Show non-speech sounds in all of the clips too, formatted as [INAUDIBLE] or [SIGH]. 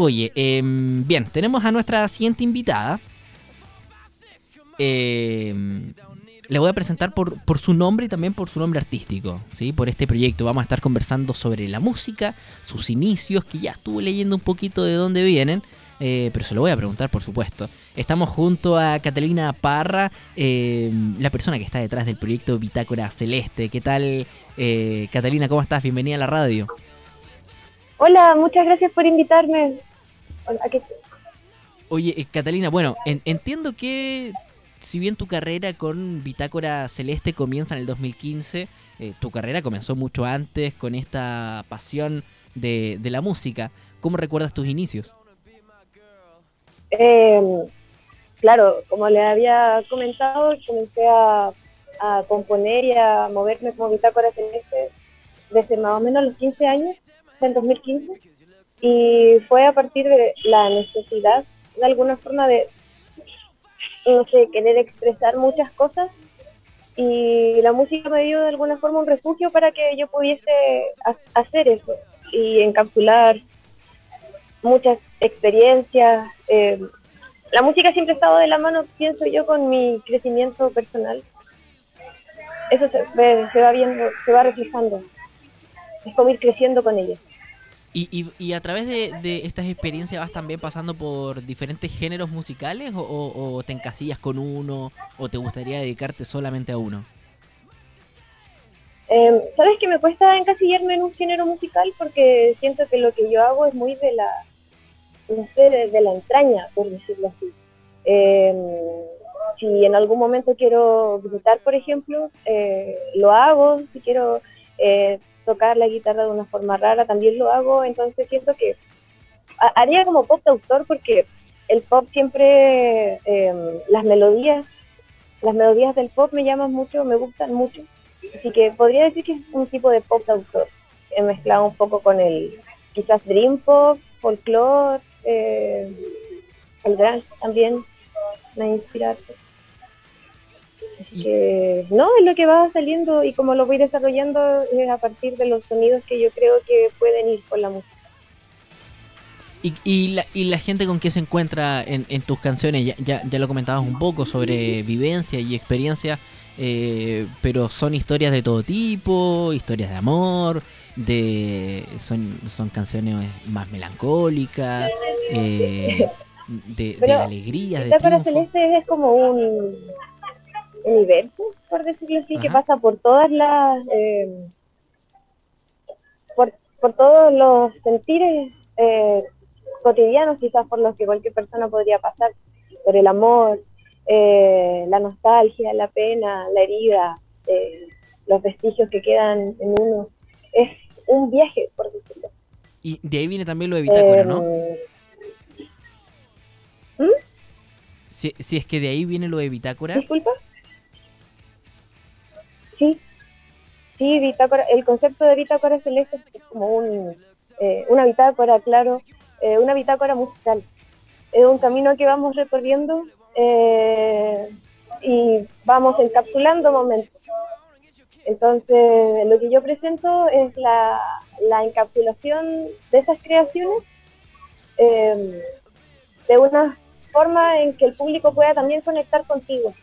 Oye, em, bien, tenemos a nuestra siguiente invitada. Em, le voy a presentar por, por, su nombre y también por su nombre artístico, ¿sí? Por este proyecto. Vamos a estar conversando sobre la música, sus inicios, que ya estuve leyendo un poquito de dónde vienen, eh, pero se lo voy a preguntar, por supuesto. Estamos junto a Catalina Parra, eh, la persona que está detrás del proyecto Bitácora Celeste. ¿Qué tal, eh, Catalina? ¿Cómo estás? Bienvenida a la radio. Hola, muchas gracias por invitarme. Oye, Catalina, bueno, entiendo que si bien tu carrera con Bitácora Celeste comienza en el 2015, eh, tu carrera comenzó mucho antes con esta pasión de, la música. ¿Cómo recuerdas tus inicios? Em, claro, como le había comentado, comencé a, componer y a moverme como Bitácora Celeste desde más o menos los 15 años, en 2015, y fue a partir de la necesidad de alguna forma de no sé, querer expresar muchas cosas y la música me dio de alguna forma un refugio para que yo pudiese hacer eso y encapsular muchas experiencias. Eh, la música siempre ha estado de la mano, pienso yo, con mi crecimiento personal. Eso se, se va viendo, se va reflejando. Es como ir creciendo con ella. Y, y, a través de, estas experiencias vas también pasando por diferentes géneros musicales o, te encasillas con uno o te gustaría dedicarte solamente a uno? Em, Sabes que me cuesta encasillarme en un género musical porque siento que lo que yo hago es muy de la, no sé, de, la entraña, por decirlo así. Em, si en algún momento quiero gritar, por ejemplo, eh, lo hago. Si quiero eh, tocar la guitarra de una forma rara, también lo hago, entonces siento que haría como pop de autor porque el pop siempre, em, las melodías, las melodías del pop me llaman mucho, me gustan mucho, así que podría decir que es un tipo de pop de autor, he mezclado un poco con el quizás dream pop, folklore, eh, el grunge también me inspira que no, es lo que va saliendo y como lo voy desarrollando es a partir de los sonidos que yo creo que pueden ir con la música. Y, y, la, y la gente con que se encuentra en, tus canciones, ya, ya, ya, lo comentabas un poco sobre vivencia y experiencia, eh, pero son historias de todo tipo, historias de amor, de son, son canciones más melancólicas, eh, de, de alegría, de triunfo. Celeste es como un universo, por decirlo así, que pasa por todas las, eh, por, por, todos los sentires eh, cotidianos, quizás por los que cualquier persona podría pasar, por el amor, eh, la nostalgia, la pena, la herida, los vestigios que quedan en uno. Es un viaje, por decirlo. Y de ahí viene también lo de bitácora, ¿no? ¿Mm? Si, si, es que de ahí viene lo de bitácora. Disculpa. El concepto de bitácora celeste es como un, eh, una bitácora, claro, eh, una bitácora musical. Es un camino que vamos recorriendo eh, y vamos encapsulando momentos. Entonces, lo que yo presento es la encapsulación de esas creaciones de una forma en que el público pueda también conectar contigo.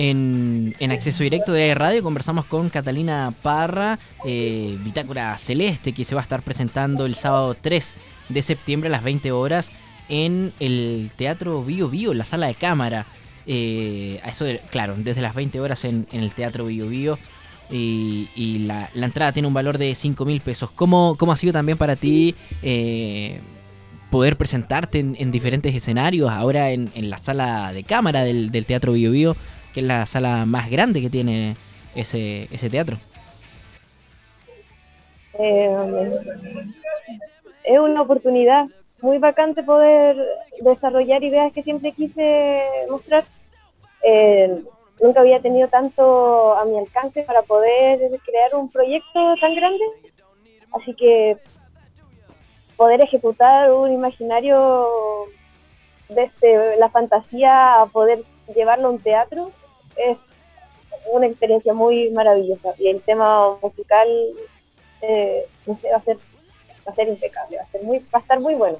En, acceso directo de Radio conversamos con Catalina Parra, eh, Bitácora Celeste, que se va a estar presentando el sábado 3 de septiembre a las 20 horas en el Teatro Bio Bio, la sala de cámara. Eh, claro, desde las 20 horas en, el Teatro Bio Bio. Y, la, entrada tiene un valor de 5 mil pesos. ¿Cómo, ¿Cómo, ha sido también para ti eh, poder presentarte en, diferentes escenarios ahora en, la sala de cámara del, del Teatro Bio Bio? Es la sala más grande que tiene ese, ese teatro. Eh, es una oportunidad muy vacante poder desarrollar ideas que siempre quise mostrar. Eh, nunca había tenido tanto a mi alcance para poder crear un proyecto tan grande, así que poder ejecutar un imaginario desde la fantasía a poder llevarlo a un teatro es una experiencia muy maravillosa y el tema musical eh, va a ser va a ser impecable, va a, ser muy, va a estar muy bueno.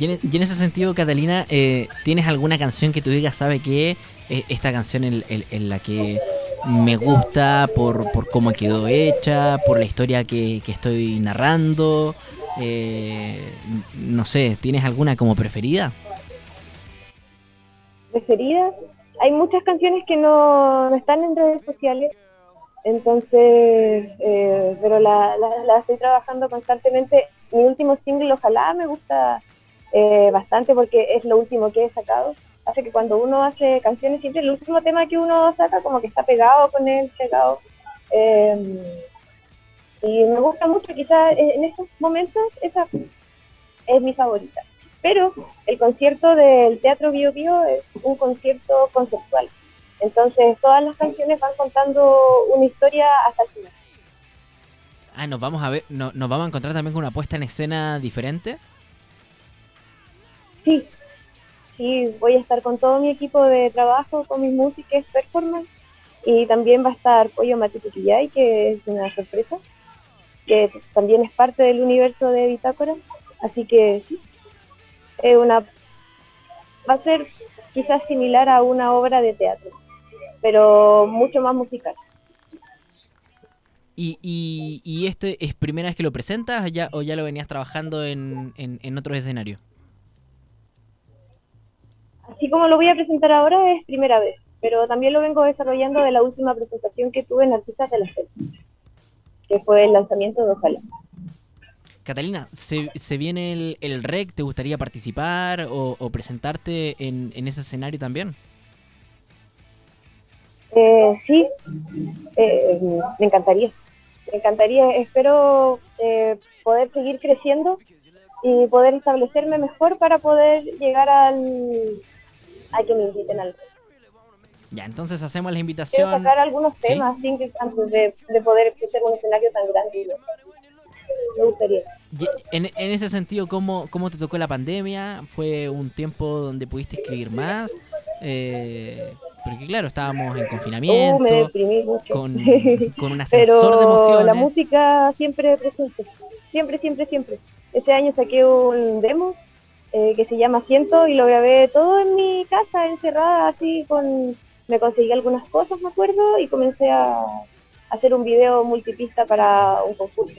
Y en, ese sentido, Catalina, eh, ¿tienes alguna canción que tú digas, sabe que esta canción en, la que me gusta por, por cómo quedó hecha, por la historia que, que estoy narrando? Eh, no sé, ¿tienes alguna como preferida? Preferida, hay muchas canciones que no, están en redes sociales, entonces, eh, pero la, la, estoy trabajando constantemente. Mi último single, ojalá, me gusta eh, bastante porque es lo último que he sacado. Hace que cuando uno hace canciones, siempre el último tema que uno saca, como que está pegado con él, pegado. Eh, y me gusta mucho, quizás en estos momentos esa es mi favorita. Pero el concierto del Teatro Bio Bio es un concierto conceptual. Entonces todas las canciones van contando una historia hasta el final. Ah, nos vamos a ver, no, nos vamos a encontrar también con una puesta en escena diferente. Sí, sí, voy a estar con todo mi equipo de trabajo, con mis músicas, performance, y también va a estar Pollo Matiputillay, que es una sorpresa, que también es parte del universo de Bitácora, así que sí, es una va a ser quizás similar a una obra de teatro, pero mucho más musical. ¿Y, y, y este es primera vez que lo presentas o ya, o ya lo venías trabajando en, en, en otros escenarios? Así como lo voy a presentar ahora es primera vez, pero también lo vengo desarrollando de la última presentación que tuve en Artistas de la Fe, que fue el lanzamiento de Ojalá. Catalina, ¿se, se viene el, el, REC? ¿Te gustaría participar o, presentarte en, ese escenario también? Eh, sí, eh, me encantaría. Me encantaría, espero eh, poder seguir creciendo y poder establecerme mejor para poder llegar al a que me inviten al REC. Ya, entonces hacemos la invitación. Quiero sacar algunos temas antes de, de poder crecer un escenario tan grande me gustaría. En, en ese sentido, ¿cómo, ¿cómo te tocó la pandemia? ¿Fue un tiempo donde pudiste escribir más? Eh, porque claro, estábamos en confinamiento, uh, Con, [LAUGHS] con un ascensor de emociones. la música siempre presente, siempre, siempre, siempre. Ese año saqué un demo eh, que se llama Siento y lo grabé todo en mi casa, encerrada, así con... Me conseguí algunas cosas, me acuerdo, y comencé a hacer un video multipista para un concurso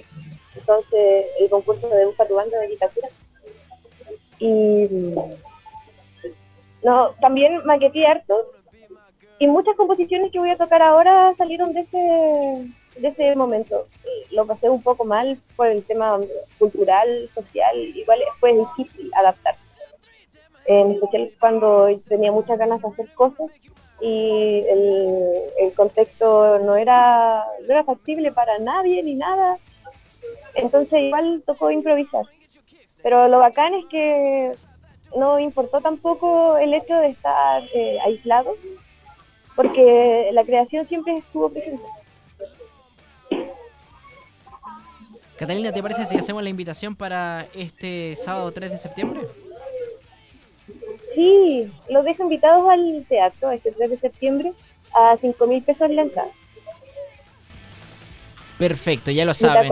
entonces el concurso de Busca tu banda de literatura. Y no, también maqueté harto y muchas composiciones que voy a tocar ahora salieron de ese, de ese momento. Lo pasé un poco mal por el tema cultural, social, igual fue difícil adaptar. En especial cuando tenía muchas ganas de hacer cosas y el, el contexto no era, no era factible para nadie ni nada entonces igual tocó improvisar. Pero lo bacán es que no importó tampoco el hecho de estar eh, aislado, porque la creación siempre estuvo presente. Catalina, ¿te parece si hacemos la invitación para este sábado 3 de septiembre? Sí, los dejo invitados al teatro este 3 de septiembre a 5 mil pesos la entrada. Perfecto, ya lo saben.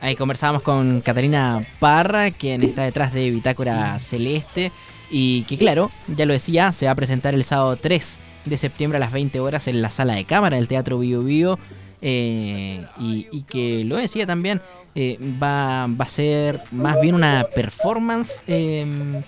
Ahí conversamos con Catalina Parra, quien está detrás de Bitácora Celeste. Y que claro, ya lo decía, se va a presentar el sábado 3 de septiembre a las 20 horas en la sala de cámara del Teatro Bio Bio. Eh, y, que lo decía también, eh, va, a ser más bien una performance eh,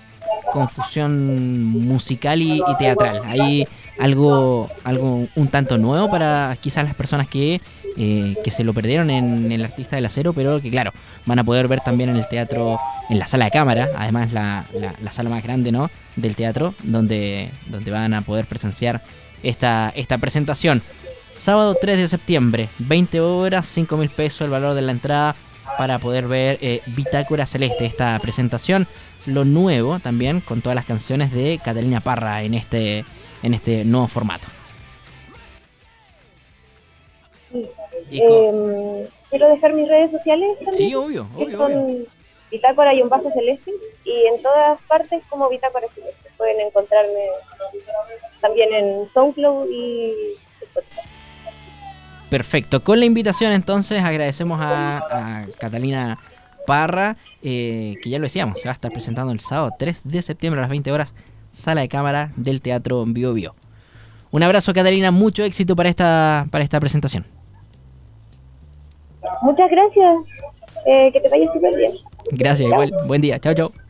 con fusión musical y, y, teatral. Hay algo, algo un tanto nuevo para quizás las personas que eh, que se lo perdieron en el Artista del Acero, pero que claro, van a poder ver también en el teatro, en la sala de cámara, además la, la, sala más grande ¿no? del teatro, donde, donde van a poder presenciar esta, esta presentación. Sábado 3 de septiembre, 20 horas, 5 mil pesos el valor de la entrada para poder ver eh, Bitácora Celeste, esta presentación. Lo nuevo también con todas las canciones de Catalina Parra en este, en este nuevo formato. Eh, quiero dejar mis redes sociales también. Sí, obvio, obvio. Con Bitácora y un vaso celeste. Y en todas partes como Bitácora celeste. Pueden encontrarme también en SoundCloud y Perfecto. Con la invitación entonces agradecemos a, Catalina Parra, eh, que ya lo decíamos, se va a estar presentando el sábado 3 de septiembre a las 20 horas, sala de cámara del Teatro Bio Bio. Un abrazo Catalina, mucho éxito para esta, para esta presentación. Muchas gracias, eh, que te vaya súper bien. Gracias, igual, buen día, chao, chao.